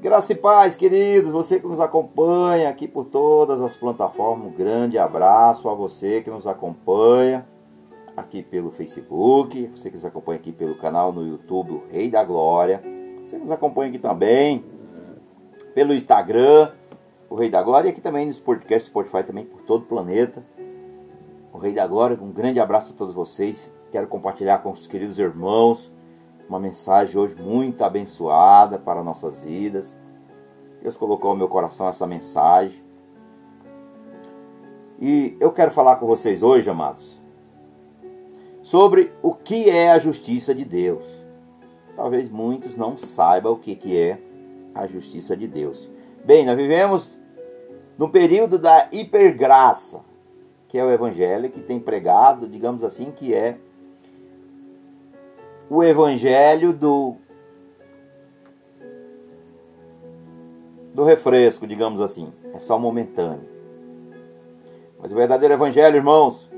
Graça e paz, queridos, você que nos acompanha aqui por todas as plataformas, um grande abraço a você que nos acompanha aqui pelo Facebook, você que nos acompanha aqui pelo canal no YouTube, o Rei da Glória, você que nos acompanha aqui também pelo Instagram, o Rei da Glória, e aqui também nos podcasts Spotify também por todo o planeta. O Rei da Glória, um grande abraço a todos vocês. Quero compartilhar com os queridos irmãos uma mensagem hoje muito abençoada para nossas vidas. Deus colocou no meu coração essa mensagem. E eu quero falar com vocês hoje, amados, sobre o que é a justiça de Deus. Talvez muitos não saibam o que, que é a justiça de Deus. Bem, nós vivemos no período da hipergraça, que é o evangelho que tem pregado, digamos assim, que é o evangelho do do refresco, digamos assim. É só momentâneo. Mas o verdadeiro evangelho, irmãos,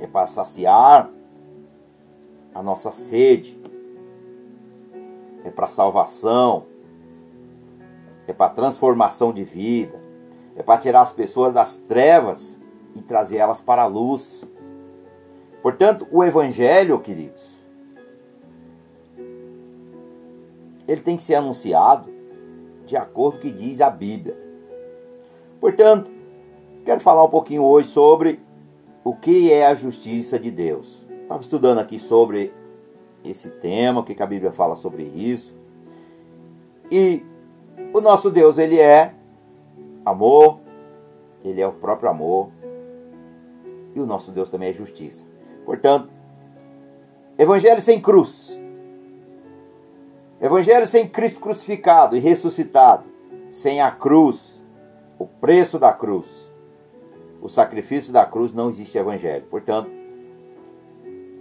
é para saciar a nossa sede. É para salvação. É para transformação de vida. É para tirar as pessoas das trevas e trazer elas para a luz. Portanto, o evangelho, queridos, ele tem que ser anunciado de acordo com o que diz a Bíblia. Portanto, quero falar um pouquinho hoje sobre o que é a justiça de Deus. Estava estudando aqui sobre esse tema, o que a Bíblia fala sobre isso. E o nosso Deus, ele é amor, ele é o próprio amor. E o nosso Deus também é justiça. Portanto, evangelho sem cruz Evangelho sem Cristo crucificado e ressuscitado, sem a cruz, o preço da cruz, o sacrifício da cruz, não existe evangelho. Portanto,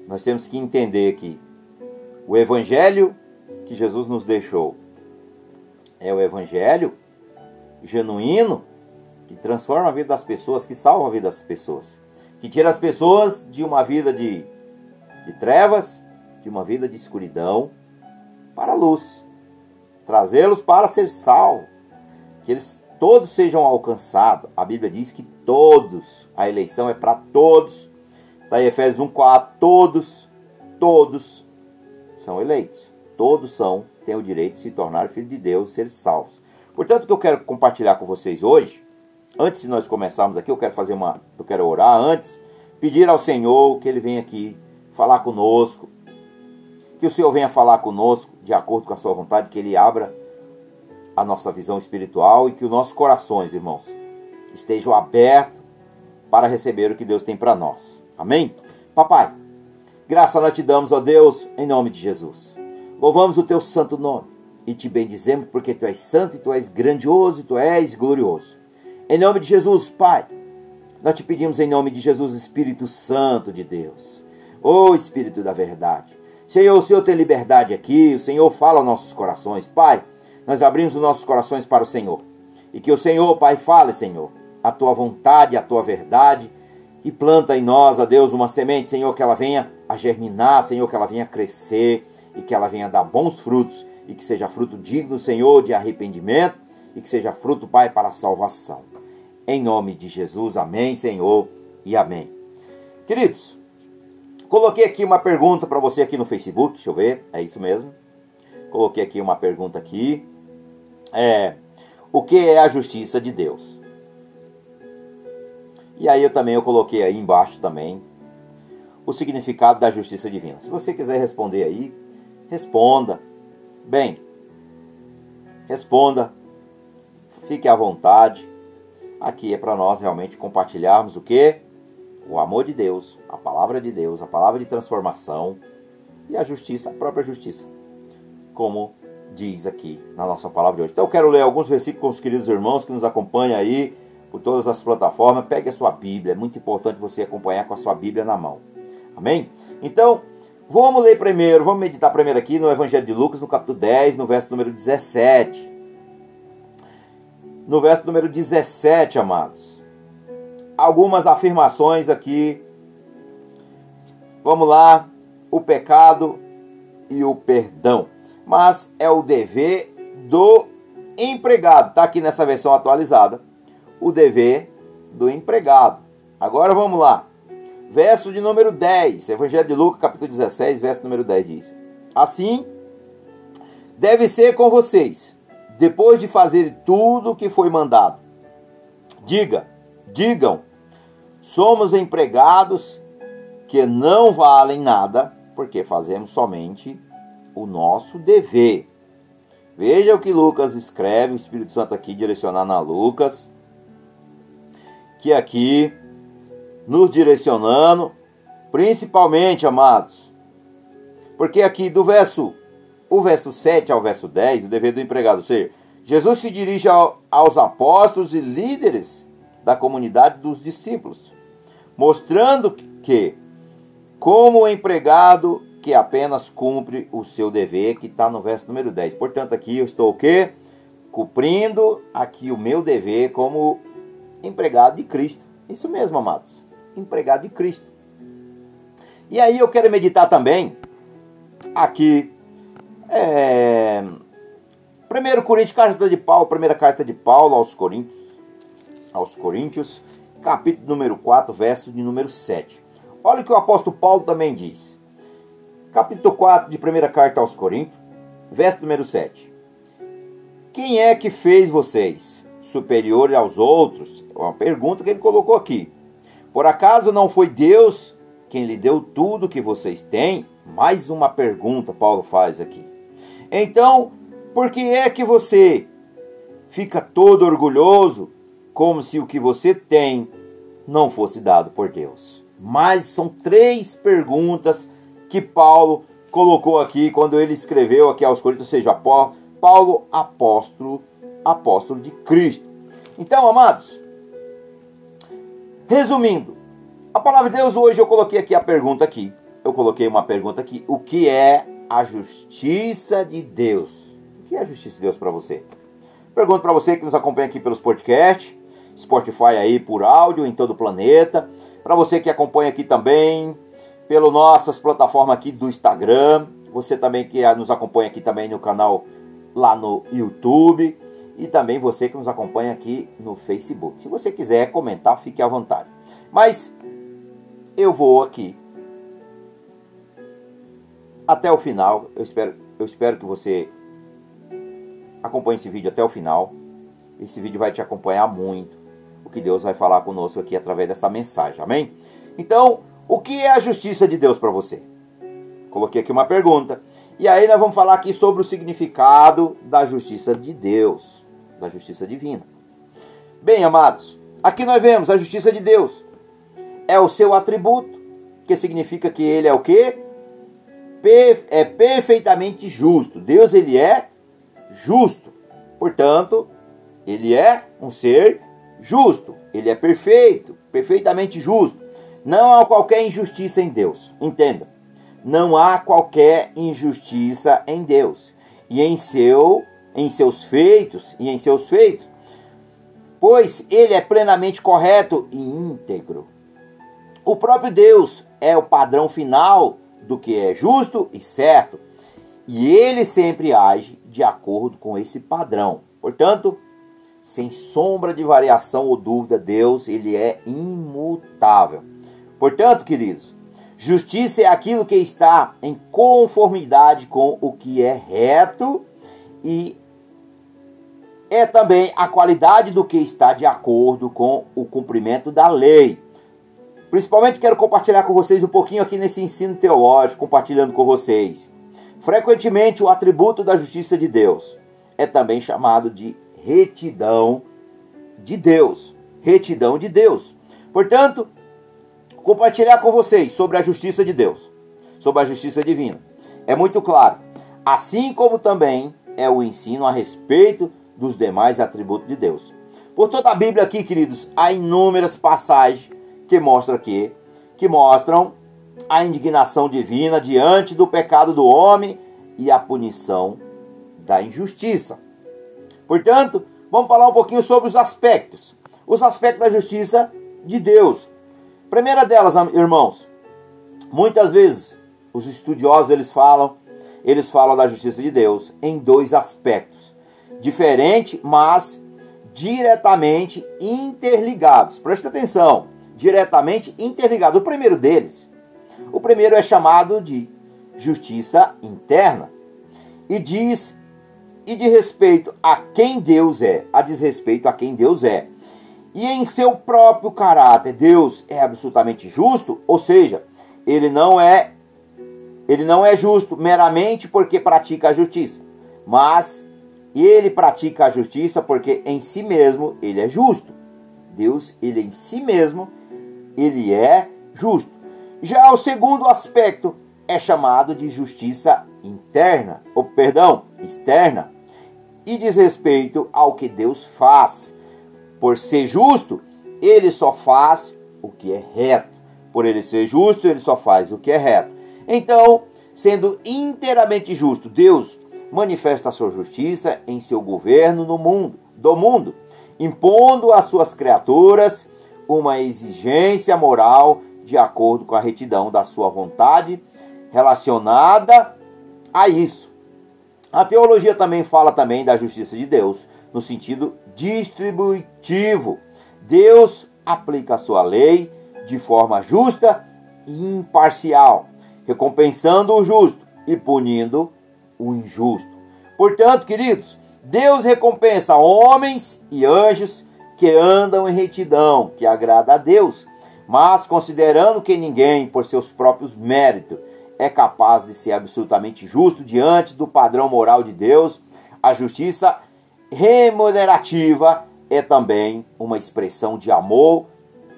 nós temos que entender que o evangelho que Jesus nos deixou é o evangelho genuíno que transforma a vida das pessoas, que salva a vida das pessoas, que tira as pessoas de uma vida de, de trevas, de uma vida de escuridão para a luz, trazê-los para ser salvos, que eles todos sejam alcançados. A Bíblia diz que todos, a eleição é para todos. Está em Efésios 1,4, todos, todos são eleitos. Todos são, têm o direito de se tornar filho de Deus e ser salvos. Portanto, o que eu quero compartilhar com vocês hoje, antes de nós começarmos aqui, eu quero fazer uma, eu quero orar antes, pedir ao Senhor que Ele venha aqui falar conosco, que o Senhor venha falar conosco de acordo com a sua vontade, que Ele abra a nossa visão espiritual e que os nossos corações, irmãos, estejam abertos para receber o que Deus tem para nós. Amém? Papai, graça nós te damos, ó Deus, em nome de Jesus. Louvamos o teu santo nome e te bendizemos porque tu és santo e tu és grandioso e tu és glorioso. Em nome de Jesus, Pai, nós te pedimos em nome de Jesus, Espírito Santo de Deus. Oh, Espírito da verdade, Senhor, o Senhor tem liberdade aqui, o Senhor fala aos nossos corações. Pai, nós abrimos os nossos corações para o Senhor. E que o Senhor, Pai, fale, Senhor, a tua vontade, a tua verdade, e planta em nós, ó Deus, uma semente, Senhor, que ela venha a germinar, Senhor, que ela venha a crescer e que ela venha a dar bons frutos e que seja fruto digno, Senhor, de arrependimento e que seja fruto, Pai, para a salvação. Em nome de Jesus, amém, Senhor, e amém. Queridos, Coloquei aqui uma pergunta para você aqui no Facebook, deixa eu ver, é isso mesmo. Coloquei aqui uma pergunta aqui. É, o que é a justiça de Deus? E aí eu também eu coloquei aí embaixo também o significado da justiça divina. Se você quiser responder aí, responda. Bem, responda. Fique à vontade. Aqui é para nós realmente compartilharmos o que? O amor de Deus, a palavra de Deus, a palavra de transformação e a justiça, a própria justiça, como diz aqui na nossa palavra de hoje. Então eu quero ler alguns versículos com os queridos irmãos que nos acompanham aí por todas as plataformas. Pegue a sua Bíblia, é muito importante você acompanhar com a sua Bíblia na mão. Amém? Então, vamos ler primeiro, vamos meditar primeiro aqui no Evangelho de Lucas, no capítulo 10, no verso número 17. No verso número 17, amados algumas afirmações aqui. Vamos lá, o pecado e o perdão. Mas é o dever do empregado. Está aqui nessa versão atualizada. O dever do empregado. Agora vamos lá. Verso de número 10. Evangelho de Lucas, capítulo 16, verso número 10 diz: Assim deve ser com vocês, depois de fazer tudo o que foi mandado. Diga, digam, somos empregados que não valem nada, porque fazemos somente o nosso dever. Veja o que Lucas escreve, o Espírito Santo aqui direcionando a Lucas, que aqui nos direcionando, principalmente, amados, porque aqui do verso o verso 7 ao verso 10, o dever do empregado, ou seja, Jesus se dirige ao, aos apóstolos e líderes da comunidade dos discípulos, mostrando que, como empregado que apenas cumpre o seu dever, que está no verso número 10. Portanto, aqui eu estou o quê? Cumprindo aqui o meu dever como empregado de Cristo. Isso mesmo, amados. Empregado de Cristo. E aí eu quero meditar também aqui é, 1 Coríntios, carta de Paulo, primeira carta de Paulo aos Coríntios, aos Coríntios, capítulo número 4, verso de número 7. Olha o que o apóstolo Paulo também diz capítulo 4 de primeira carta aos Coríntios, verso número 7. Quem é que fez vocês superiores aos outros? É uma pergunta que ele colocou aqui. Por acaso não foi Deus quem lhe deu tudo que vocês têm? Mais uma pergunta Paulo faz aqui. Então, por que é que você fica todo orgulhoso, como se o que você tem não fosse dado por Deus? Mas são três perguntas que Paulo colocou aqui quando ele escreveu aqui aos Coríntios, ou seja, Paulo apóstolo, apóstolo de Cristo. Então, amados, resumindo, a palavra de Deus hoje eu coloquei aqui a pergunta aqui. Eu coloquei uma pergunta aqui, o que é a justiça de Deus? O que é a justiça de Deus para você? Pergunto para você que nos acompanha aqui pelos podcasts, Spotify aí por áudio em todo o planeta, para você que acompanha aqui também pelo nossas plataformas aqui do Instagram, você também que nos acompanha aqui também no canal lá no YouTube e também você que nos acompanha aqui no Facebook. Se você quiser comentar, fique à vontade. Mas eu vou aqui até o final. Eu espero, eu espero que você acompanhe esse vídeo até o final. Esse vídeo vai te acompanhar muito. O que Deus vai falar conosco aqui através dessa mensagem. Amém? Então, o que é a justiça de Deus para você? Coloquei aqui uma pergunta. E aí nós vamos falar aqui sobre o significado da justiça de Deus, da justiça divina. Bem, amados, aqui nós vemos a justiça de Deus. É o seu atributo, que significa que ele é o quê? É perfeitamente justo. Deus ele é justo. Portanto, ele é um ser justo. Ele é perfeito, perfeitamente justo. Não há qualquer injustiça em Deus. Entenda. Não há qualquer injustiça em Deus. E em seu em seus feitos e em seus feitos, pois ele é plenamente correto e íntegro. O próprio Deus é o padrão final do que é justo e certo, e ele sempre age de acordo com esse padrão. Portanto, sem sombra de variação ou dúvida, Deus ele é imutável. Portanto, queridos, justiça é aquilo que está em conformidade com o que é reto e é também a qualidade do que está de acordo com o cumprimento da lei. Principalmente quero compartilhar com vocês um pouquinho aqui nesse ensino teológico, compartilhando com vocês. Frequentemente o atributo da justiça de Deus é também chamado de retidão de Deus. Retidão de Deus. Portanto, compartilhar com vocês sobre a justiça de Deus, sobre a justiça divina. É muito claro, assim como também é o ensino a respeito dos demais atributos de Deus. Por toda a Bíblia aqui, queridos, há inúmeras passagens que mostram que que mostram a indignação divina diante do pecado do homem e a punição da injustiça. Portanto, vamos falar um pouquinho sobre os aspectos, os aspectos da justiça de Deus. Primeira delas, irmãos, muitas vezes os estudiosos eles falam, eles falam da justiça de Deus em dois aspectos. diferente, mas diretamente interligados. Preste atenção, diretamente interligados. O primeiro deles, o primeiro é chamado de justiça interna e diz e de respeito a quem Deus é, a desrespeito a quem Deus é. E em seu próprio caráter, Deus é absolutamente justo, ou seja, ele não é ele não é justo meramente porque pratica a justiça, mas ele pratica a justiça porque em si mesmo ele é justo. Deus, ele em si mesmo, ele é justo. Já o segundo aspecto é chamado de justiça interna, ou perdão, externa, e diz respeito ao que Deus faz. Por ser justo, ele só faz o que é reto. Por ele ser justo, ele só faz o que é reto. Então, sendo inteiramente justo, Deus manifesta a sua justiça em seu governo no mundo, do mundo, impondo às suas criaturas uma exigência moral de acordo com a retidão da sua vontade relacionada a isso. A teologia também fala também da justiça de Deus no sentido distributivo. Deus aplica a sua lei de forma justa e imparcial, recompensando o justo e punindo o injusto. Portanto, queridos, Deus recompensa homens e anjos que andam em retidão, que agrada a Deus, mas considerando que ninguém, por seus próprios méritos, é capaz de ser absolutamente justo diante do padrão moral de Deus, a justiça remunerativa é também uma expressão de amor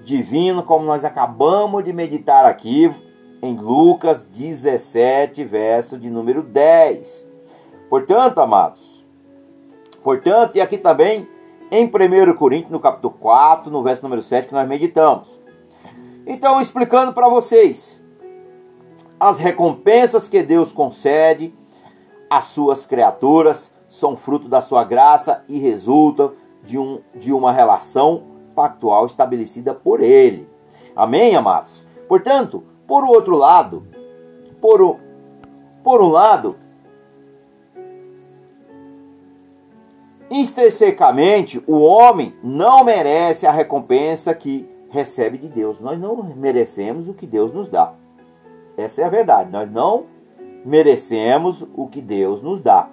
divino, como nós acabamos de meditar aqui em Lucas 17, verso de número 10. Portanto, amados, portanto, e aqui também em 1 Coríntios, no capítulo 4, no verso número 7, que nós meditamos. Então, explicando para vocês, as recompensas que Deus concede às suas criaturas são fruto da sua graça e resultam de, um, de uma relação pactual estabelecida por Ele. Amém, amados? Portanto, por outro lado, por, o, por um lado, intrinsecamente, o homem não merece a recompensa que recebe de Deus. Nós não merecemos o que Deus nos dá. Essa é a verdade. Nós não merecemos o que Deus nos dá.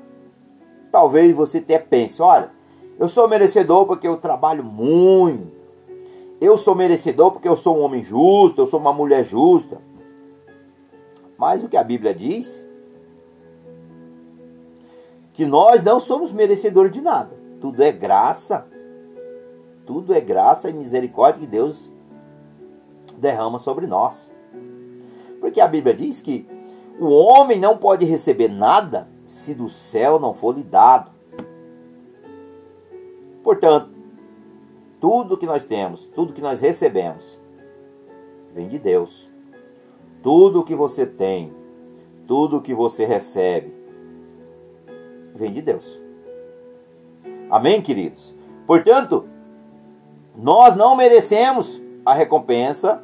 Talvez você até pense: olha, eu sou merecedor porque eu trabalho muito. Eu sou merecedor porque eu sou um homem justo, eu sou uma mulher justa. Mas o que a Bíblia diz? Que nós não somos merecedores de nada. Tudo é graça. Tudo é graça e misericórdia que Deus derrama sobre nós. Porque a Bíblia diz que o homem não pode receber nada se do céu não for lhe dado. Portanto, tudo que nós temos, tudo que nós recebemos, vem de Deus. Tudo que você tem, tudo que você recebe, vem de Deus. Amém, queridos? Portanto, nós não merecemos a recompensa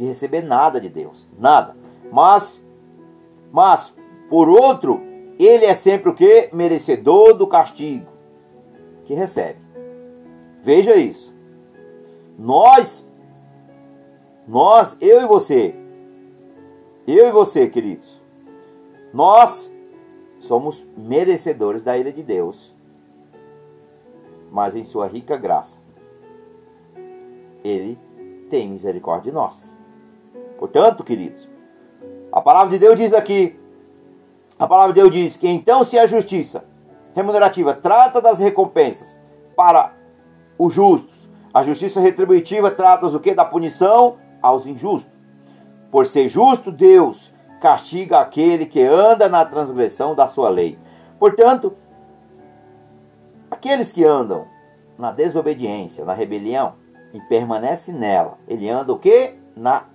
de receber nada de Deus, nada. Mas, mas por outro, ele é sempre o que? Merecedor do castigo que recebe. Veja isso. Nós, nós, eu e você, eu e você, queridos, nós somos merecedores da ira de Deus, mas em sua rica graça, Ele tem misericórdia de nós. Portanto, queridos, a palavra de Deus diz aqui, a palavra de Deus diz que então se a justiça remunerativa trata das recompensas para os justos, a justiça retributiva trata o que da punição aos injustos. Por ser justo, Deus castiga aquele que anda na transgressão da sua lei. Portanto, aqueles que andam na desobediência, na rebelião e permanecem nela, ele anda o que? Na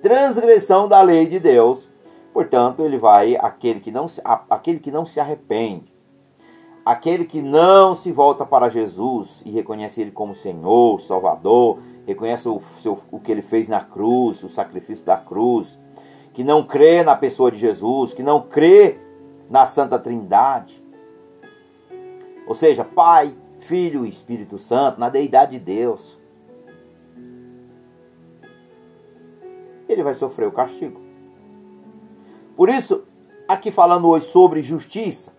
transgressão da lei de Deus. Portanto, ele vai aquele que não se, aquele que não se arrepende, aquele que não se volta para Jesus e reconhece ele como Senhor, Salvador, reconhece o, seu, o que ele fez na cruz, o sacrifício da cruz, que não crê na pessoa de Jesus, que não crê na Santa Trindade, ou seja, Pai, Filho e Espírito Santo, na deidade de Deus, ele vai sofrer o castigo. Por isso, aqui falando hoje sobre justiça,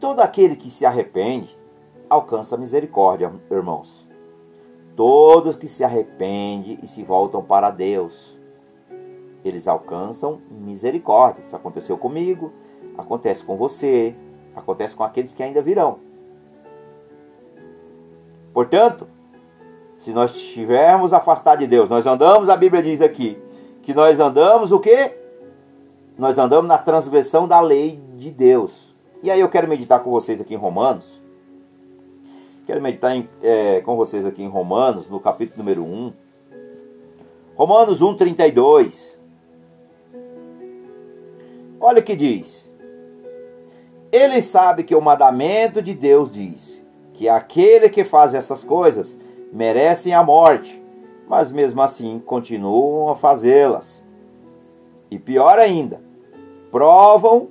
todo aquele que se arrepende alcança misericórdia, irmãos. Todos que se arrependem e se voltam para Deus, eles alcançam misericórdia. Isso aconteceu comigo, acontece com você, acontece com aqueles que ainda virão. Portanto, se nós estivermos afastados de Deus, nós andamos, a Bíblia diz aqui, que nós andamos o quê? Nós andamos na transgressão da lei de Deus. E aí eu quero meditar com vocês aqui em Romanos. Quero meditar em, é, com vocês aqui em Romanos, no capítulo número 1. Romanos 1, 32. Olha o que diz. Ele sabe que o mandamento de Deus diz que aquele que faz essas coisas merecem a morte, mas mesmo assim continuam a fazê-las. E pior ainda, provam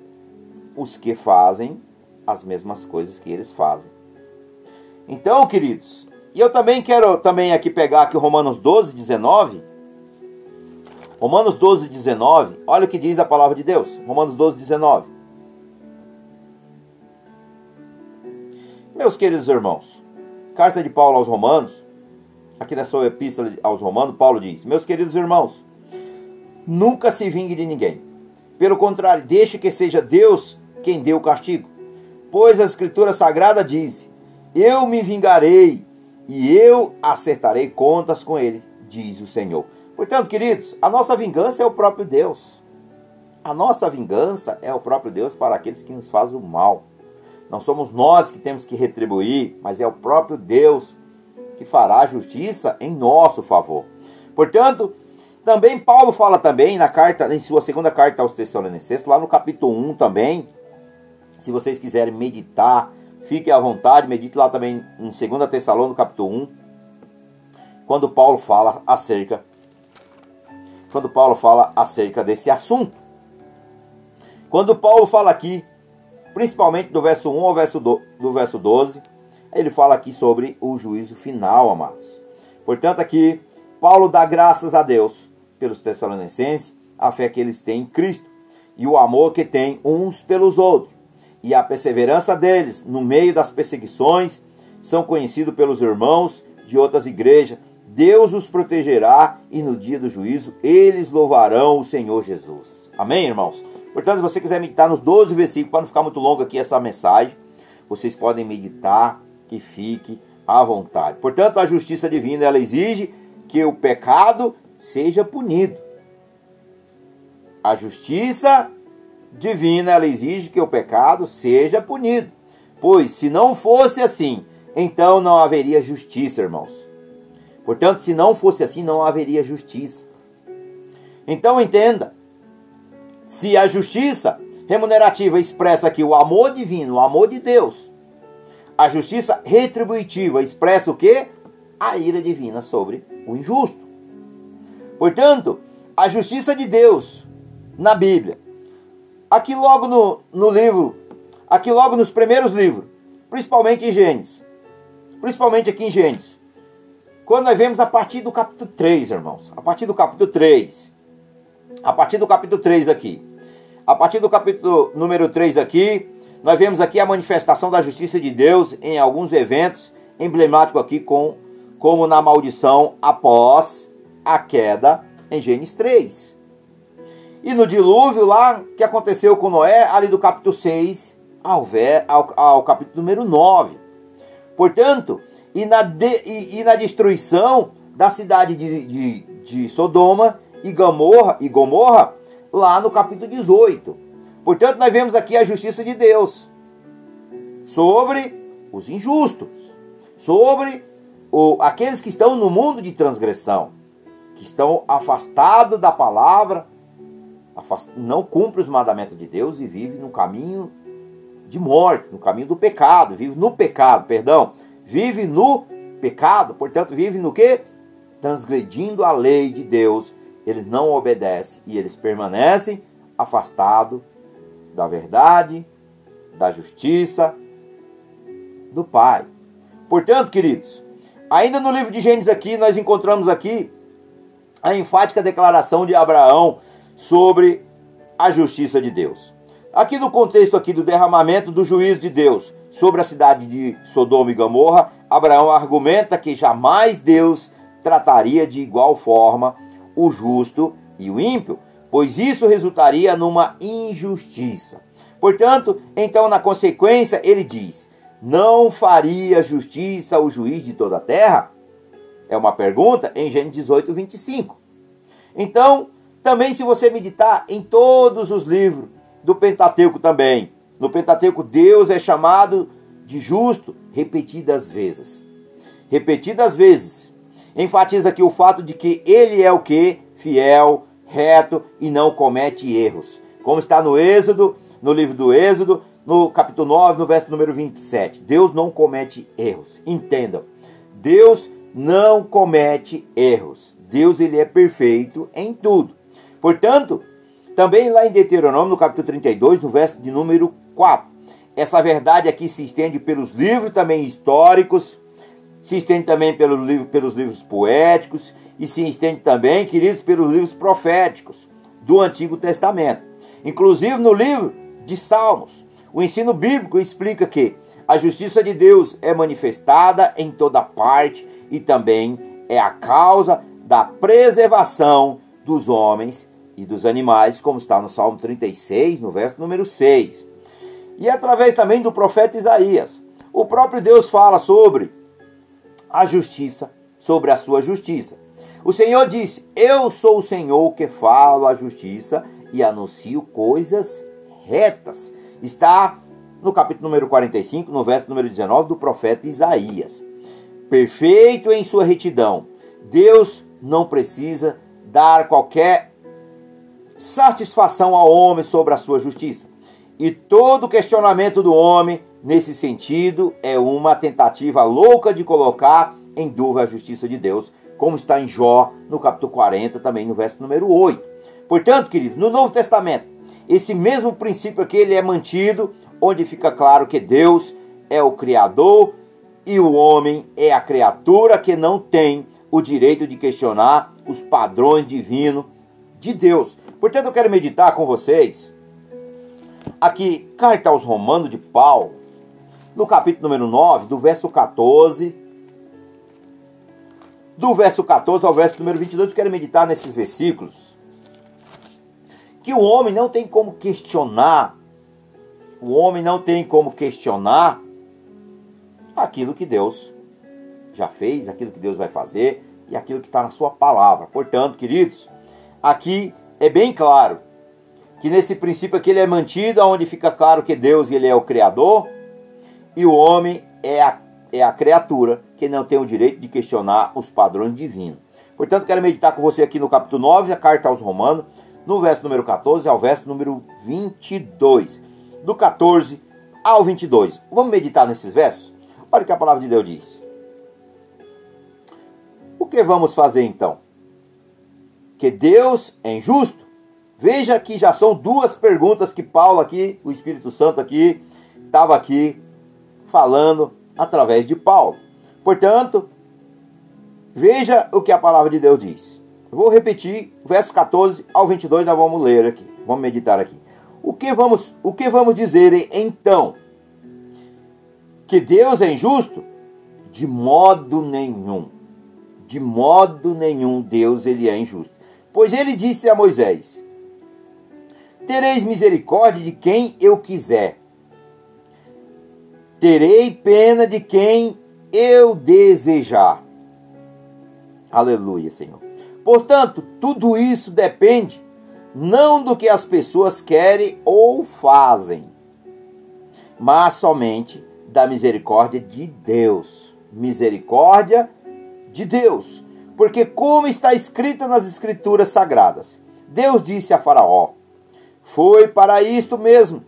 os que fazem as mesmas coisas que eles fazem. Então, queridos, e eu também quero também aqui pegar aqui Romanos 12, 19. Romanos 12, 19, olha o que diz a palavra de Deus. Romanos 12, 19. Meus queridos irmãos, carta de Paulo aos Romanos, aqui na sua epístola aos Romanos, Paulo diz: Meus queridos irmãos, nunca se vingue de ninguém. Pelo contrário, deixe que seja Deus quem dê o castigo. Pois a Escritura Sagrada diz: Eu me vingarei e eu acertarei contas com ele, diz o Senhor. Portanto, queridos, a nossa vingança é o próprio Deus. A nossa vingança é o próprio Deus para aqueles que nos fazem o mal. Não somos nós que temos que retribuir, mas é o próprio Deus que fará justiça em nosso favor. Portanto, também Paulo fala também na carta, em sua segunda carta aos Tessalonicenses, lá no capítulo 1 também, se vocês quiserem meditar, fiquem à vontade, medite lá também em 2 Tessalônica, no capítulo 1, quando Paulo fala acerca quando Paulo fala acerca desse assunto. Quando Paulo fala aqui, principalmente do verso 1 ao verso do verso 12, ele fala aqui sobre o juízo final, amados. Portanto, aqui, Paulo dá graças a Deus pelos Tessalonicenses, a fé que eles têm em Cristo e o amor que têm uns pelos outros. E a perseverança deles no meio das perseguições são conhecidos pelos irmãos de outras igrejas. Deus os protegerá e no dia do juízo eles louvarão o Senhor Jesus. Amém, irmãos? Portanto, se você quiser meditar nos 12 versículos, para não ficar muito longo aqui essa mensagem, vocês podem meditar que fique à vontade. Portanto, a justiça divina ela exige que o pecado seja punido. A justiça divina ela exige que o pecado seja punido. Pois se não fosse assim, então não haveria justiça, irmãos. Portanto, se não fosse assim, não haveria justiça. Então entenda, se a justiça remunerativa expressa aqui o amor divino, o amor de Deus, a justiça retributiva expressa o que? A ira divina sobre o injusto. Portanto, a justiça de Deus na Bíblia, aqui logo no, no livro, aqui logo nos primeiros livros, principalmente em Gênesis, principalmente aqui em Gênesis, quando nós vemos a partir do capítulo 3, irmãos, a partir do capítulo 3, a partir do capítulo 3 aqui, a partir do capítulo número 3 aqui, nós vemos aqui a manifestação da justiça de Deus em alguns eventos emblemáticos aqui, com, como na maldição após a queda em Gênesis 3. E no dilúvio lá, que aconteceu com Noé, ali do capítulo 6 ao, ao, ao capítulo número 9. Portanto, e na, de, e, e na destruição da cidade de, de, de Sodoma e Gomorra, e Gomorra, lá no capítulo 18. Portanto, nós vemos aqui a justiça de Deus sobre os injustos, sobre o, aqueles que estão no mundo de transgressão, que estão afastados da palavra, afast, não cumprem os mandamentos de Deus e vivem no caminho de morte, no caminho do pecado, vive no pecado, perdão, vive no pecado, portanto, vive no que? Transgredindo a lei de Deus, eles não obedecem e eles permanecem afastados da verdade, da justiça, do Pai. Portanto, queridos, ainda no livro de Gênesis aqui, nós encontramos aqui a enfática declaração de Abraão sobre a justiça de Deus. Aqui no contexto aqui do derramamento do juízo de Deus sobre a cidade de Sodoma e Gomorra, Abraão argumenta que jamais Deus trataria de igual forma o justo e o ímpio, pois isso resultaria numa injustiça. Portanto, então, na consequência, ele diz: Não faria justiça o juiz de toda a terra? É uma pergunta em Gênesis 18, 25. Então, também se você meditar em todos os livros do Pentateuco também, no Pentateuco Deus é chamado de justo repetidas vezes. Repetidas vezes. Enfatiza aqui o fato de que ele é o que? Fiel, reto e não comete erros. Como está no Êxodo, no livro do Êxodo, no capítulo 9, no verso número 27. Deus não comete erros. Entendam. Deus não comete erros. Deus ele é perfeito em tudo. Portanto, também lá em Deuteronômio, no capítulo 32, no verso de número 4. Essa verdade aqui se estende pelos livros também históricos, se estende também pelo livro, pelos livros poéticos e se estende também, queridos, pelos livros proféticos do Antigo Testamento. Inclusive no livro de Salmos, o ensino bíblico explica que a justiça de Deus é manifestada em toda parte e também é a causa da preservação dos homens e dos animais, como está no Salmo 36, no verso número 6. E através também do profeta Isaías. O próprio Deus fala sobre a justiça, sobre a sua justiça. O Senhor disse: Eu sou o Senhor que falo a justiça e anuncio coisas retas. Está no capítulo número 45, no verso número 19 do profeta Isaías. Perfeito em sua retidão. Deus não precisa dar qualquer satisfação ao homem sobre a sua justiça. E todo questionamento do homem nesse sentido é uma tentativa louca de colocar em dúvida a justiça de Deus, como está em Jó, no capítulo 40, também no verso número 8. Portanto, querido, no Novo Testamento, esse mesmo princípio aqui ele é mantido, onde fica claro que Deus é o Criador e o homem é a criatura que não tem o direito de questionar os padrões divinos de Deus. Portanto, eu quero meditar com vocês aqui, carta aos Romanos de Paulo, no capítulo número 9, do verso 14. Do verso 14 ao verso número 22, eu quero meditar nesses versículos. Que o homem não tem como questionar, o homem não tem como questionar aquilo que Deus já fez, aquilo que Deus vai fazer e aquilo que está na sua palavra. Portanto, queridos, aqui é bem claro que nesse princípio aqui ele é mantido, onde fica claro que Deus ele é o Criador e o homem é a, é a criatura que não tem o direito de questionar os padrões divinos. Portanto, quero meditar com você aqui no capítulo 9 da carta aos Romanos, no verso número 14 ao verso número 22. Do 14 ao 22. Vamos meditar nesses versos? Olha o que a palavra de Deus diz. O que vamos fazer então? Que Deus é injusto? Veja que já são duas perguntas que Paulo aqui, o Espírito Santo aqui, estava aqui falando através de Paulo. Portanto, veja o que a palavra de Deus diz. vou repetir, verso 14 ao 22, nós vamos ler aqui. Vamos meditar aqui. O que vamos, o que vamos dizer então? Que Deus é injusto? De modo nenhum. De modo nenhum Deus ele é injusto. Pois ele disse a Moisés: Tereis misericórdia de quem eu quiser. Terei pena de quem eu desejar. Aleluia, Senhor. Portanto, tudo isso depende não do que as pessoas querem ou fazem, mas somente da misericórdia de Deus. Misericórdia de Deus. Porque, como está escrito nas Escrituras Sagradas, Deus disse a Faraó: Foi para isto mesmo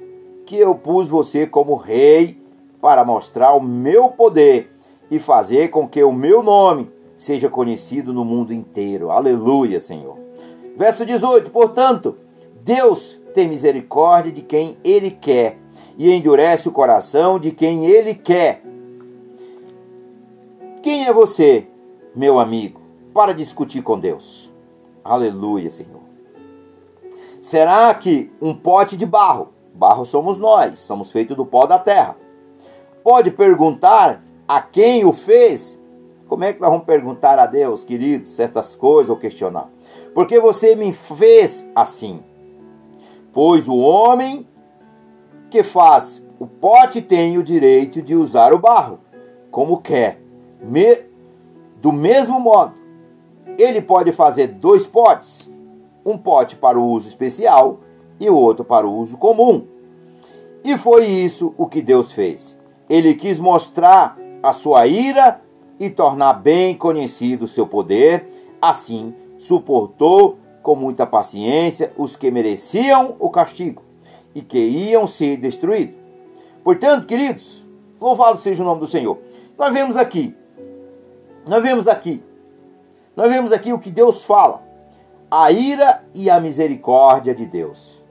que eu pus você como rei, para mostrar o meu poder e fazer com que o meu nome seja conhecido no mundo inteiro. Aleluia, Senhor. Verso 18: Portanto, Deus tem misericórdia de quem ele quer e endurece o coração de quem ele quer. Quem é você, meu amigo, para discutir com Deus? Aleluia, Senhor. Será que um pote de barro, barro somos nós, somos feitos do pó da terra, pode perguntar a quem o fez? Como é que nós vamos perguntar a Deus, queridos, certas coisas ou questionar? Porque você me fez assim. Pois o homem que faz o pote tem o direito de usar o barro como quer. Me, do mesmo modo, ele pode fazer dois potes, um pote para o uso especial e o outro para o uso comum. E foi isso o que Deus fez. Ele quis mostrar a sua ira e tornar bem conhecido o seu poder, assim suportou com muita paciência os que mereciam o castigo e que iam ser destruídos. Portanto, queridos, louvado seja o nome do Senhor. Nós vemos aqui, nós vemos aqui, nós vemos aqui o que Deus fala: a ira e a misericórdia de Deus,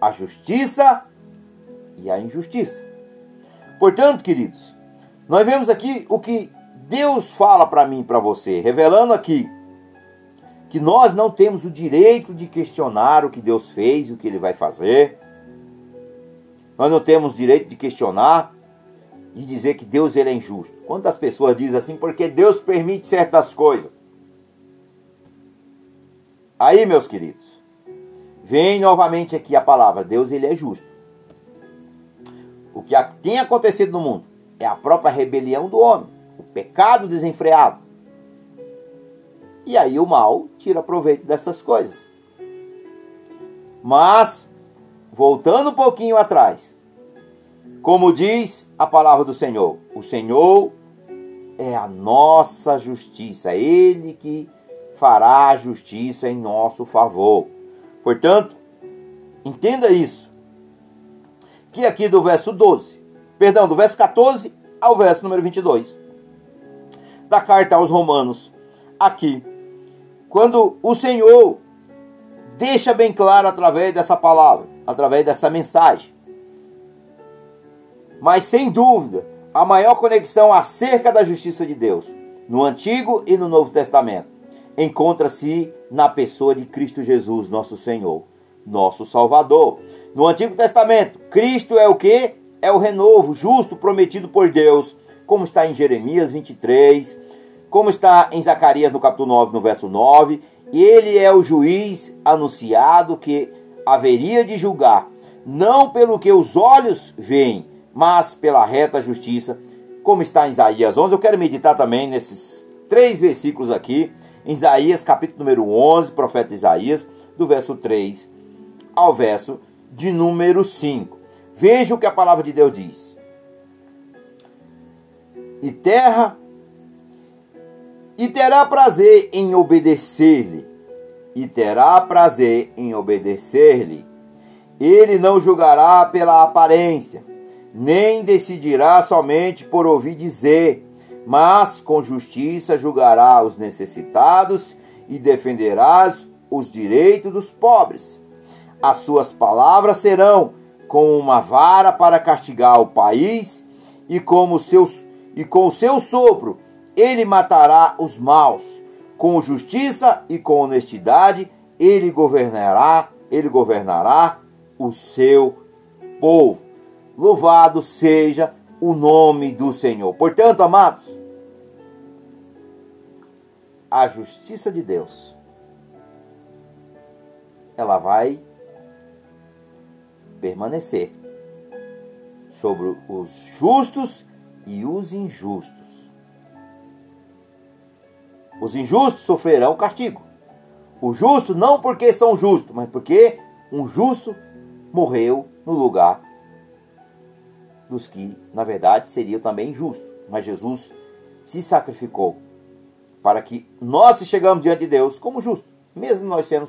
a justiça e a injustiça. Portanto, queridos, nós vemos aqui o que Deus fala para mim e para você, revelando aqui que nós não temos o direito de questionar o que Deus fez e o que ele vai fazer. Nós não temos direito de questionar e dizer que Deus ele é injusto. Quantas pessoas dizem assim porque Deus permite certas coisas? Aí, meus queridos, vem novamente aqui a palavra: Deus ele é justo. O que tem acontecido no mundo é a própria rebelião do homem, o pecado desenfreado. E aí o mal tira proveito dessas coisas. Mas, voltando um pouquinho atrás, como diz a palavra do Senhor, o Senhor é a nossa justiça, Ele que fará a justiça em nosso favor. Portanto, entenda isso. Que aqui do verso 12, perdão, do verso 14 ao verso número 22, da carta aos Romanos, aqui quando o Senhor deixa bem claro através dessa palavra, através dessa mensagem. Mas sem dúvida, a maior conexão acerca da justiça de Deus, no Antigo e no Novo Testamento, encontra-se na pessoa de Cristo Jesus, nosso Senhor, nosso Salvador. No Antigo Testamento, Cristo é o que? É o renovo justo prometido por Deus, como está em Jeremias 23, como está em Zacarias no capítulo 9, no verso 9, ele é o juiz anunciado que haveria de julgar, não pelo que os olhos veem, mas pela reta justiça, como está em Isaías 11. Eu quero meditar também nesses três versículos aqui, em Isaías capítulo número 11, profeta Isaías, do verso 3 ao verso de número 5. Veja o que a palavra de Deus diz. E terra e terá prazer em obedecer-lhe, e terá prazer em obedecer-lhe. Ele não julgará pela aparência, nem decidirá somente por ouvir dizer, mas com justiça julgará os necessitados e defenderás os direitos dos pobres. As suas palavras serão como uma vara para castigar o país, e como seus e com o seu sopro ele matará os maus. Com justiça e com honestidade, ele governará, ele governará o seu povo. Louvado seja o nome do Senhor. Portanto, amados, a justiça de Deus ela vai permanecer sobre os justos e os injustos. Os injustos sofrerão castigo. O justo não porque são justos, mas porque um justo morreu no lugar dos que, na verdade, seriam também injustos. Mas Jesus se sacrificou para que nós chegamos diante de Deus como justos, mesmo nós sendo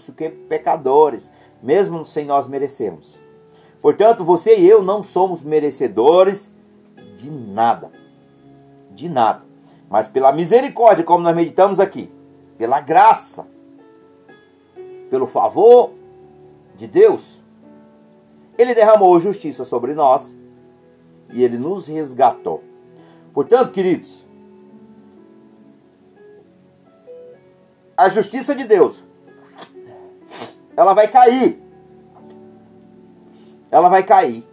pecadores, mesmo sem nós merecermos. Portanto, você e eu não somos merecedores de nada. De nada mas pela misericórdia, como nós meditamos aqui, pela graça, pelo favor de Deus, Ele derramou justiça sobre nós e ele nos resgatou. Portanto, queridos, a justiça de Deus ela vai cair. Ela vai cair.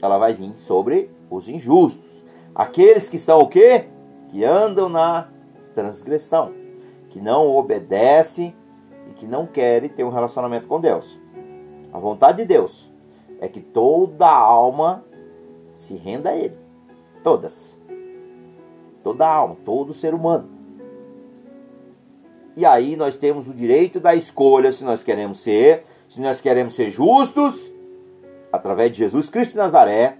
Ela vai vir sobre os injustos. Aqueles que são o quê? Que andam na transgressão, que não obedecem e que não querem ter um relacionamento com Deus. A vontade de Deus é que toda alma se renda a Ele. Todas. Toda alma, todo ser humano. E aí nós temos o direito da escolha se nós queremos ser, se nós queremos ser justos, através de Jesus Cristo de Nazaré,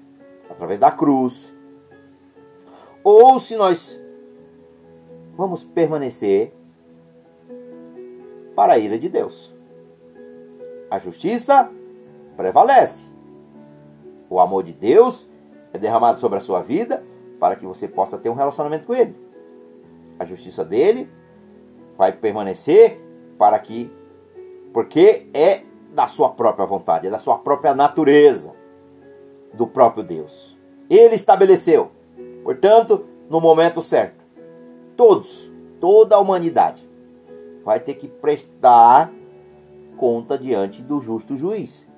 através da cruz, ou se nós vamos permanecer para a ira de Deus. A justiça prevalece. O amor de Deus é derramado sobre a sua vida para que você possa ter um relacionamento com Ele. A justiça dele vai permanecer para que, porque é da sua própria vontade, é da sua própria natureza, do próprio Deus. Ele estabeleceu, portanto, no momento certo, todos, toda a humanidade, vai ter que prestar conta diante do justo juiz,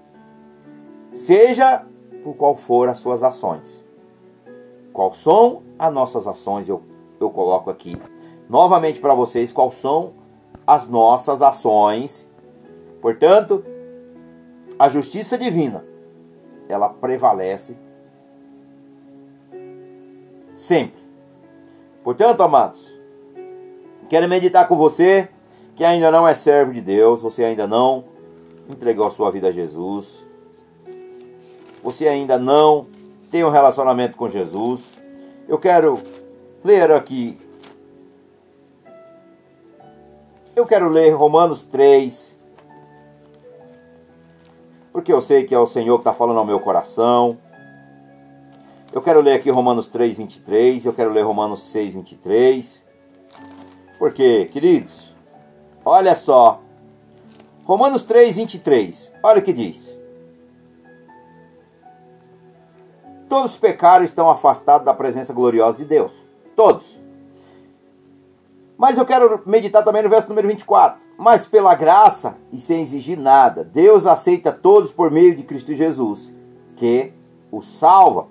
seja por qual for as suas ações. Quais são as nossas ações? Eu, eu coloco aqui novamente para vocês quais são as nossas ações. Portanto, a justiça divina, ela prevalece sempre. Portanto, amados, quero meditar com você que ainda não é servo de Deus, você ainda não entregou a sua vida a Jesus, você ainda não tem um relacionamento com Jesus. Eu quero ler aqui Eu quero ler Romanos 3, porque eu sei que é o Senhor que está falando ao meu coração. Eu quero ler aqui Romanos 3, 23, eu quero ler Romanos 6, 23. Porque, queridos, olha só. Romanos 3, 23, olha o que diz. Todos os pecados estão afastados da presença gloriosa de Deus. Todos. Mas eu quero meditar também no verso número 24. Mas pela graça e sem exigir nada, Deus aceita todos por meio de Cristo Jesus, que o salva.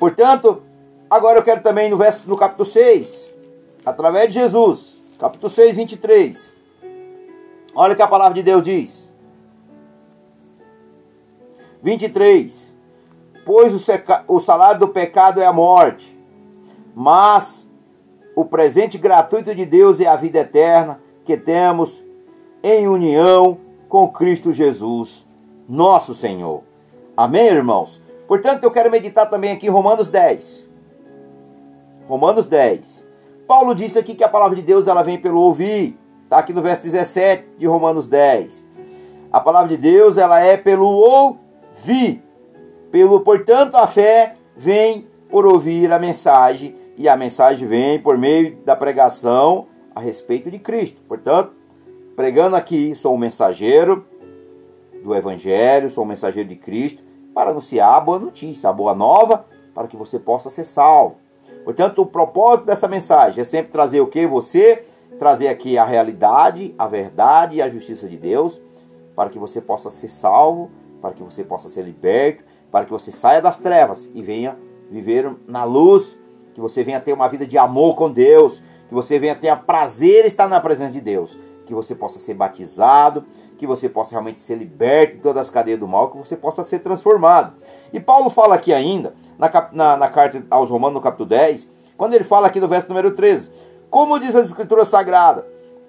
Portanto, agora eu quero também no verso no capítulo 6, através de Jesus, capítulo 6, 23. Olha o que a palavra de Deus diz. 23. Pois o, o salário do pecado é a morte, mas o presente gratuito de Deus é a vida eterna que temos em união com Cristo Jesus, nosso Senhor. Amém, irmãos? Portanto, eu quero meditar também aqui Romanos 10. Romanos 10. Paulo disse aqui que a palavra de Deus ela vem pelo ouvir. Está aqui no verso 17 de Romanos 10. A palavra de Deus ela é pelo ouvir. Pelo, portanto, a fé vem por ouvir a mensagem e a mensagem vem por meio da pregação a respeito de Cristo. Portanto, pregando aqui, sou um mensageiro do Evangelho, sou um mensageiro de Cristo, para anunciar a boa notícia, a boa nova, para que você possa ser salvo. Portanto, o propósito dessa mensagem é sempre trazer o que? Você trazer aqui a realidade, a verdade e a justiça de Deus, para que você possa ser salvo, para que você possa ser liberto, para que você saia das trevas e venha viver na luz que você venha ter uma vida de amor com Deus, que você venha ter prazer estar na presença de Deus, que você possa ser batizado, que você possa realmente ser liberto de todas as cadeias do mal, que você possa ser transformado. E Paulo fala aqui ainda, na, na, na carta aos Romanos, no capítulo 10, quando ele fala aqui no verso número 13: Como diz as Escrituras Sagradas,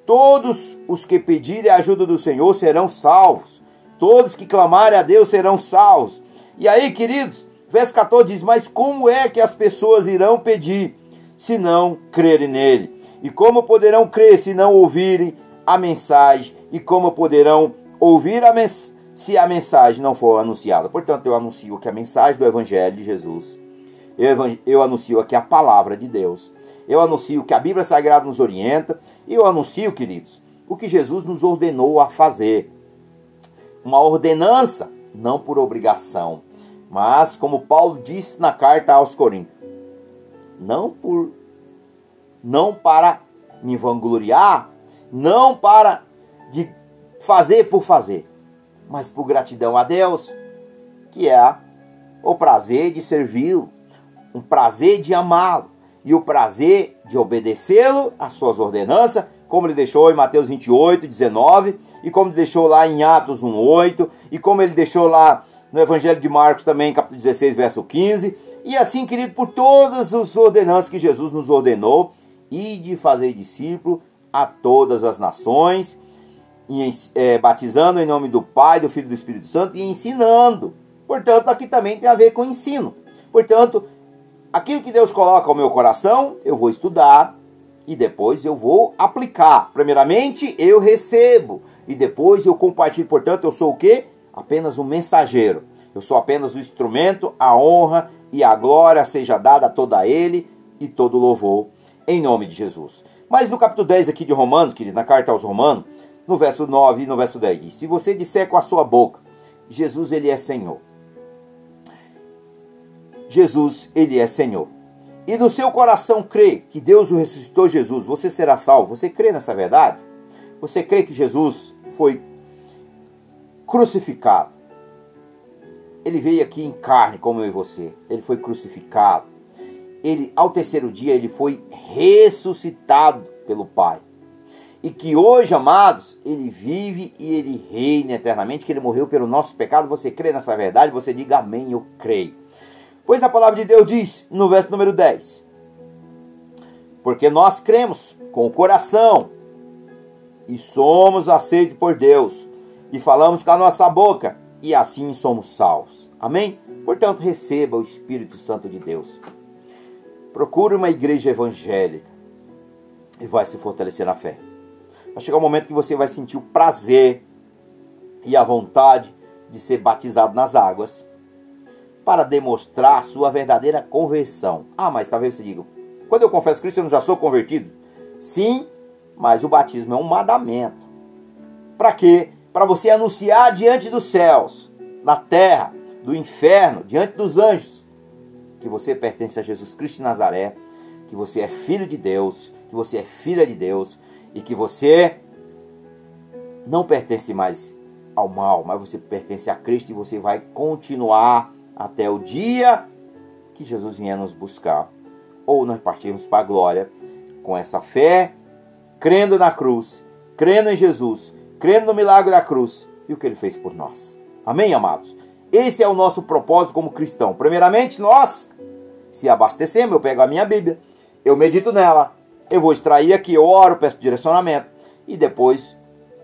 todos os que pedirem a ajuda do Senhor serão salvos, todos que clamarem a Deus serão salvos. E aí, queridos, Verso 14 diz: Mas como é que as pessoas irão pedir se não crerem nele? E como poderão crer se não ouvirem a mensagem? E como poderão ouvir a mensagem se a mensagem não for anunciada? Portanto, eu anuncio aqui a mensagem do Evangelho de Jesus. Eu, eu anuncio aqui a palavra de Deus. Eu anuncio que a Bíblia Sagrada nos orienta. E eu anuncio, queridos, o que Jesus nos ordenou a fazer. Uma ordenança não por obrigação, mas como Paulo disse na carta aos Coríntios, não por não para me vangloriar, não para de fazer por fazer, mas por gratidão a Deus, que é o prazer de servi-lo, um prazer de amá-lo e o prazer de obedecê-lo às suas ordenanças, como ele deixou em Mateus 28, 19, e como ele deixou lá em Atos 1, 8, e como ele deixou lá no Evangelho de Marcos também, capítulo 16, verso 15, e assim, querido, por todas as ordenanças que Jesus nos ordenou, e de fazer discípulo a todas as nações, e, é, batizando em nome do Pai, do Filho e do Espírito Santo e ensinando. Portanto, aqui também tem a ver com ensino. Portanto, aquilo que Deus coloca ao meu coração, eu vou estudar e depois eu vou aplicar. Primeiramente, eu recebo e depois eu compartilho. Portanto, eu sou o quê? Apenas um mensageiro. Eu sou apenas o instrumento, a honra e a glória seja dada a toda ele e todo louvor em nome de Jesus. Mas no capítulo 10 aqui de Romanos, querido, na carta aos Romanos, no verso 9 e no verso 10, diz, se você disser com a sua boca, Jesus ele é Senhor. Jesus ele é Senhor. E no seu coração crê que Deus o ressuscitou Jesus, você será salvo. Você crê nessa verdade? Você crê que Jesus foi crucificado? Ele veio aqui em carne como eu e você. Ele foi crucificado ele ao terceiro dia ele foi ressuscitado pelo Pai. E que hoje, amados, ele vive e ele reina eternamente, que ele morreu pelo nosso pecado. Você crê nessa verdade? Você diga amém, eu creio. Pois a palavra de Deus diz no verso número 10: Porque nós cremos com o coração e somos aceitos por Deus, e falamos com a nossa boca, e assim somos salvos. Amém? Portanto, receba o Espírito Santo de Deus. Procure uma igreja evangélica e vai se fortalecer na fé. Vai chegar um momento que você vai sentir o prazer e a vontade de ser batizado nas águas para demonstrar sua verdadeira conversão. Ah, mas talvez você diga, quando eu confesso Cristo eu não já sou convertido? Sim, mas o batismo é um mandamento. Para quê? Para você anunciar diante dos céus, na terra, do inferno, diante dos anjos, que você pertence a Jesus Cristo de Nazaré, que você é filho de Deus, que você é filha de Deus e que você não pertence mais ao mal, mas você pertence a Cristo e você vai continuar até o dia que Jesus vier nos buscar. Ou nós partimos para a glória com essa fé, crendo na cruz, crendo em Jesus, crendo no milagre da cruz e o que ele fez por nós. Amém, amados? Esse é o nosso propósito como cristão. Primeiramente, nós se abastecemos, eu pego a minha Bíblia, eu medito nela, eu vou extrair aqui, eu oro, peço direcionamento e depois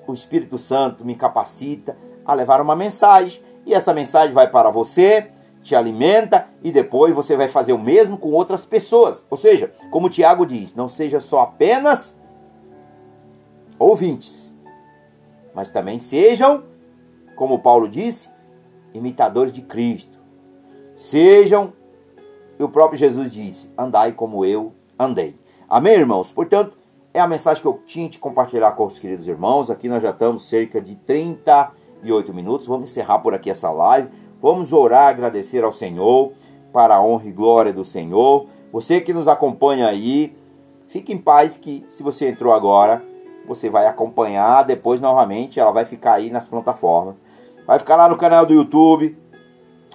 o Espírito Santo me capacita a levar uma mensagem e essa mensagem vai para você, te alimenta e depois você vai fazer o mesmo com outras pessoas. Ou seja, como Tiago diz, não seja só apenas ouvintes, mas também sejam, como Paulo disse, imitadores de Cristo. Sejam, e o próprio Jesus disse: andai como eu andei. Amém, irmãos? Portanto, é a mensagem que eu tinha de compartilhar com os queridos irmãos. Aqui nós já estamos cerca de 38 minutos. Vamos encerrar por aqui essa live. Vamos orar, agradecer ao Senhor, para a honra e glória do Senhor. Você que nos acompanha aí, fique em paz que se você entrou agora, você vai acompanhar depois novamente, ela vai ficar aí nas plataformas vai ficar lá no canal do YouTube,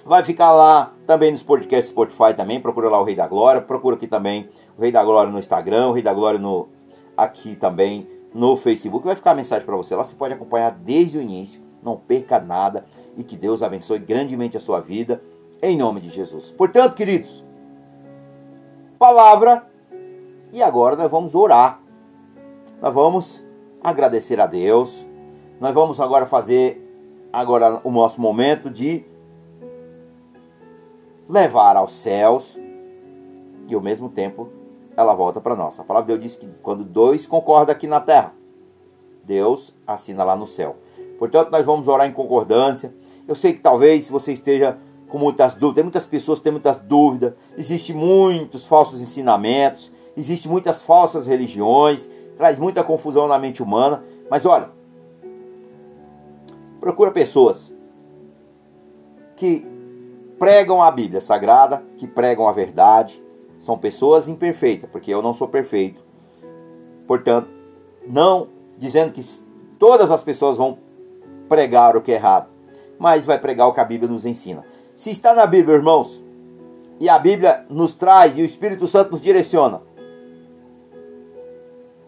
vai ficar lá também nos podcasts Spotify também, procura lá o Rei da Glória, procura aqui também o Rei da Glória no Instagram, o Rei da Glória no aqui também no Facebook, vai ficar a mensagem para você lá, você pode acompanhar desde o início, não perca nada e que Deus abençoe grandemente a sua vida, em nome de Jesus. Portanto, queridos, palavra e agora nós vamos orar. Nós vamos agradecer a Deus. Nós vamos agora fazer agora o nosso momento de levar aos céus e ao mesmo tempo ela volta para nós. A palavra de Deus diz que quando dois concordam aqui na terra, Deus assina lá no céu. Portanto, nós vamos orar em concordância. Eu sei que talvez você esteja com muitas dúvidas, tem muitas pessoas que têm muitas dúvidas, existem muitos falsos ensinamentos, existem muitas falsas religiões, traz muita confusão na mente humana. Mas olha, Procura pessoas que pregam a Bíblia Sagrada, que pregam a verdade, são pessoas imperfeitas, porque eu não sou perfeito. Portanto, não dizendo que todas as pessoas vão pregar o que é errado, mas vai pregar o que a Bíblia nos ensina. Se está na Bíblia, irmãos, e a Bíblia nos traz e o Espírito Santo nos direciona,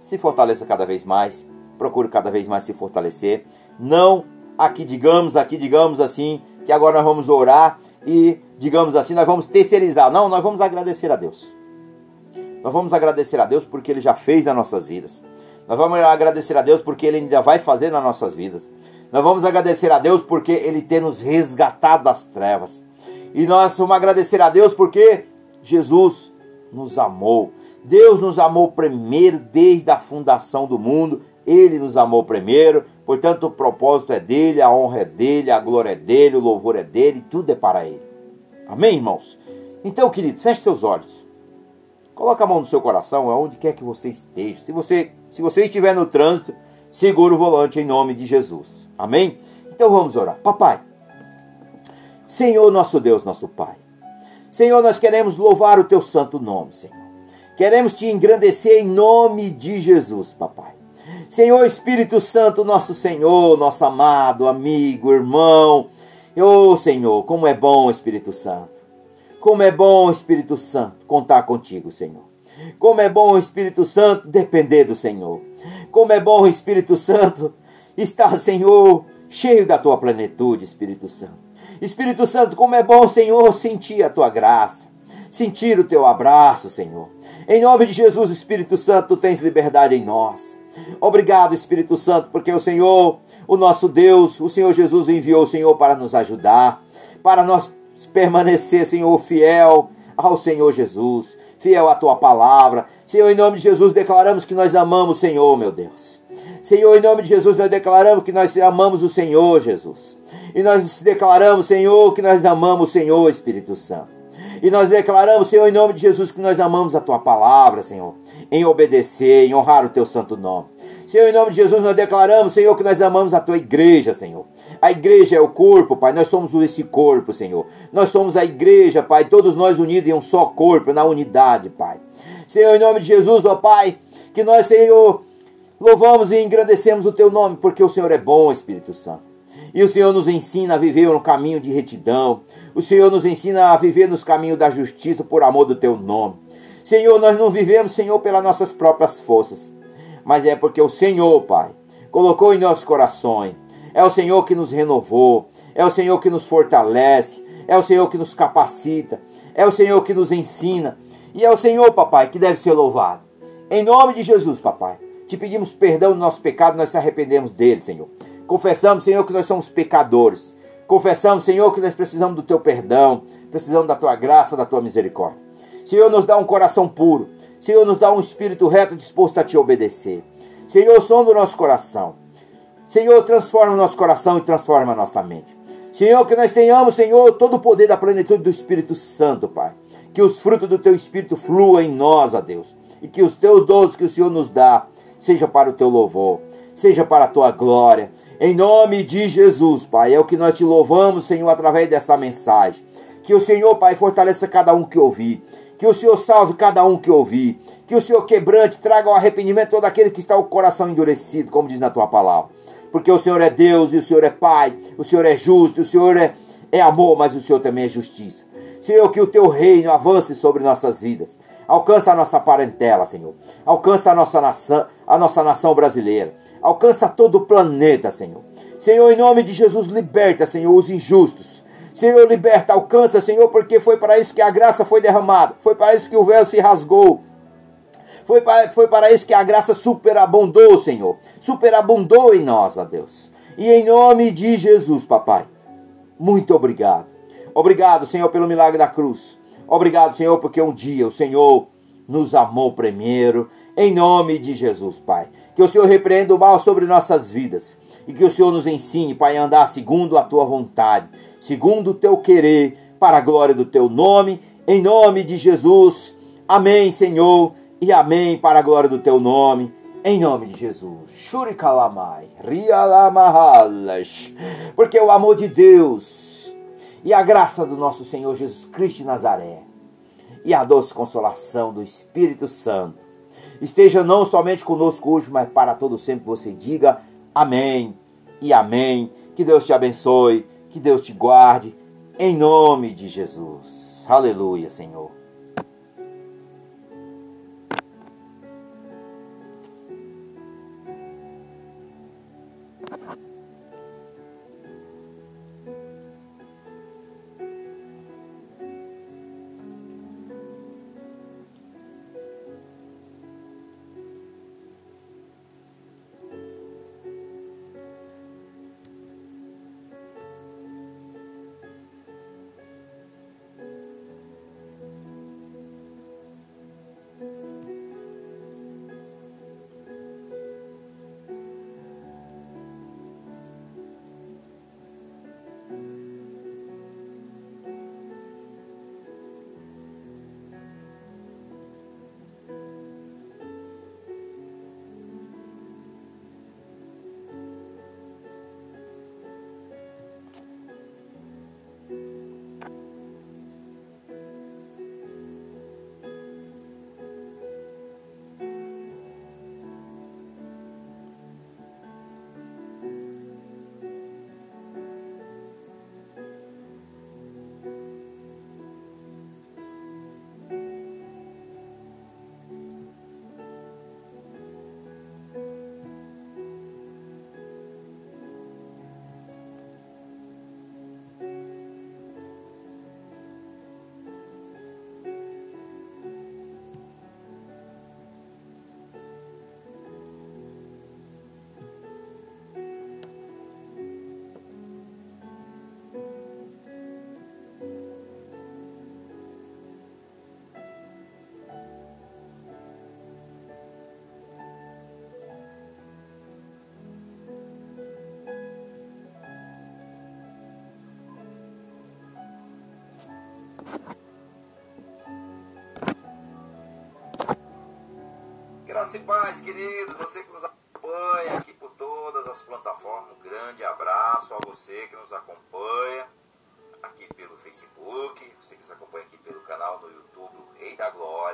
se fortaleça cada vez mais, procure cada vez mais se fortalecer. Não aqui digamos, aqui digamos assim, que agora nós vamos orar e, digamos assim, nós vamos terceirizar. Não, nós vamos agradecer a Deus. Nós vamos agradecer a Deus porque Ele já fez nas nossas vidas. Nós vamos agradecer a Deus porque Ele ainda vai fazer nas nossas vidas. Nós vamos agradecer a Deus porque Ele tem nos resgatado das trevas. E nós vamos agradecer a Deus porque Jesus nos amou. Deus nos amou primeiro desde a fundação do mundo. Ele nos amou primeiro. Portanto, o propósito é dele, a honra é dele, a glória é dele, o louvor é dele, tudo é para ele. Amém, irmãos? Então, queridos, feche seus olhos. Coloque a mão no seu coração, aonde quer que você esteja. Se você, se você estiver no trânsito, segura o volante em nome de Jesus. Amém? Então vamos orar. Papai, Senhor nosso Deus, nosso Pai. Senhor, nós queremos louvar o teu santo nome, Senhor. Queremos te engrandecer em nome de Jesus, papai. Senhor Espírito Santo, nosso Senhor, nosso amado amigo, irmão. Oh, Senhor, como é bom, Espírito Santo. Como é bom, Espírito Santo, contar contigo, Senhor. Como é bom, Espírito Santo, depender do Senhor. Como é bom, Espírito Santo, estar, Senhor, cheio da tua plenitude, Espírito Santo. Espírito Santo, como é bom, Senhor, sentir a tua graça, sentir o teu abraço, Senhor. Em nome de Jesus, Espírito Santo, tu tens liberdade em nós. Obrigado, Espírito Santo, porque o Senhor, o nosso Deus, o Senhor Jesus enviou o Senhor para nos ajudar, para nós permanecer, Senhor, fiel ao Senhor Jesus, fiel à tua palavra. Senhor, em nome de Jesus, declaramos que nós amamos o Senhor, meu Deus. Senhor, em nome de Jesus, nós declaramos que nós amamos o Senhor, Jesus. E nós declaramos, Senhor, que nós amamos o Senhor, Espírito Santo. E nós declaramos, Senhor, em nome de Jesus, que nós amamos a tua palavra, Senhor, em obedecer, em honrar o teu santo nome. Senhor, em nome de Jesus, nós declaramos, Senhor, que nós amamos a tua igreja, Senhor. A igreja é o corpo, Pai. Nós somos esse corpo, Senhor. Nós somos a igreja, Pai. Todos nós unidos em um só corpo, na unidade, Pai. Senhor, em nome de Jesus, ó Pai, que nós, Senhor, louvamos e engrandecemos o teu nome, porque o Senhor é bom, Espírito Santo. E o Senhor nos ensina a viver no caminho de retidão. O Senhor nos ensina a viver nos caminhos da justiça por amor do teu nome. Senhor, nós não vivemos, Senhor, pelas nossas próprias forças, mas é porque o Senhor, Pai, colocou em nossos corações. É o Senhor que nos renovou, é o Senhor que nos fortalece, é o Senhor que nos capacita, é o Senhor que nos ensina. E é o Senhor, papai, que deve ser louvado. Em nome de Jesus, papai, te pedimos perdão do nosso pecado, nós se arrependemos dele, Senhor. Confessamos, Senhor, que nós somos pecadores. Confessamos, Senhor, que nós precisamos do teu perdão, precisamos da tua graça, da tua misericórdia. Senhor, nos dá um coração puro. Senhor, nos dá um espírito reto disposto a te obedecer. Senhor, som do nosso coração. Senhor, transforma o nosso coração e transforma a nossa mente. Senhor, que nós tenhamos, Senhor, todo o poder da plenitude do Espírito Santo, Pai. Que os frutos do teu Espírito fluam em nós, ó Deus. E que os teus dons que o Senhor nos dá, seja para o teu louvor, seja para a tua glória, em nome de Jesus, Pai, é o que nós te louvamos, Senhor, através dessa mensagem. Que o Senhor, Pai, fortaleça cada um que ouvir. Que o Senhor salve cada um que ouvir. Que o Senhor quebrante, traga o arrependimento todo aquele que está o coração endurecido, como diz na tua palavra. Porque o Senhor é Deus e o Senhor é Pai, o Senhor é justo, o Senhor é, é amor, mas o Senhor também é justiça. Senhor, que o teu reino avance sobre nossas vidas. Alcança a nossa parentela, Senhor. Alcança a nossa nação, a nossa nação brasileira. Alcança todo o planeta, Senhor. Senhor, em nome de Jesus, liberta, Senhor, os injustos. Senhor, liberta, alcança, Senhor, porque foi para isso que a graça foi derramada. Foi para isso que o véu se rasgou. Foi para, foi para isso que a graça superabundou, Senhor. Superabundou em nós, ó Deus. E em nome de Jesus, papai. Muito obrigado. Obrigado, Senhor, pelo milagre da cruz. Obrigado, Senhor, porque um dia o Senhor nos amou primeiro. Em nome de Jesus, Pai. Que o Senhor repreenda o mal sobre nossas vidas. E que o Senhor nos ensine, Pai, a andar segundo a tua vontade, segundo o teu querer, para a glória do teu nome. Em nome de Jesus. Amém, Senhor. E amém para a glória do teu nome. Em nome de Jesus. Shurikalamai. Rialamahalas. Porque o amor de Deus e a graça do nosso Senhor Jesus Cristo de Nazaré e a doce consolação do Espírito Santo esteja não somente conosco hoje, mas para todo sempre você diga amém e amém. Que Deus te abençoe, que Deus te guarde, em nome de Jesus. Aleluia, Senhor. Graça e paz, queridos, você que nos acompanha aqui por todas as plataformas, um grande abraço a você que nos acompanha aqui pelo Facebook, você que nos acompanha aqui pelo canal no YouTube, Rei da Glória.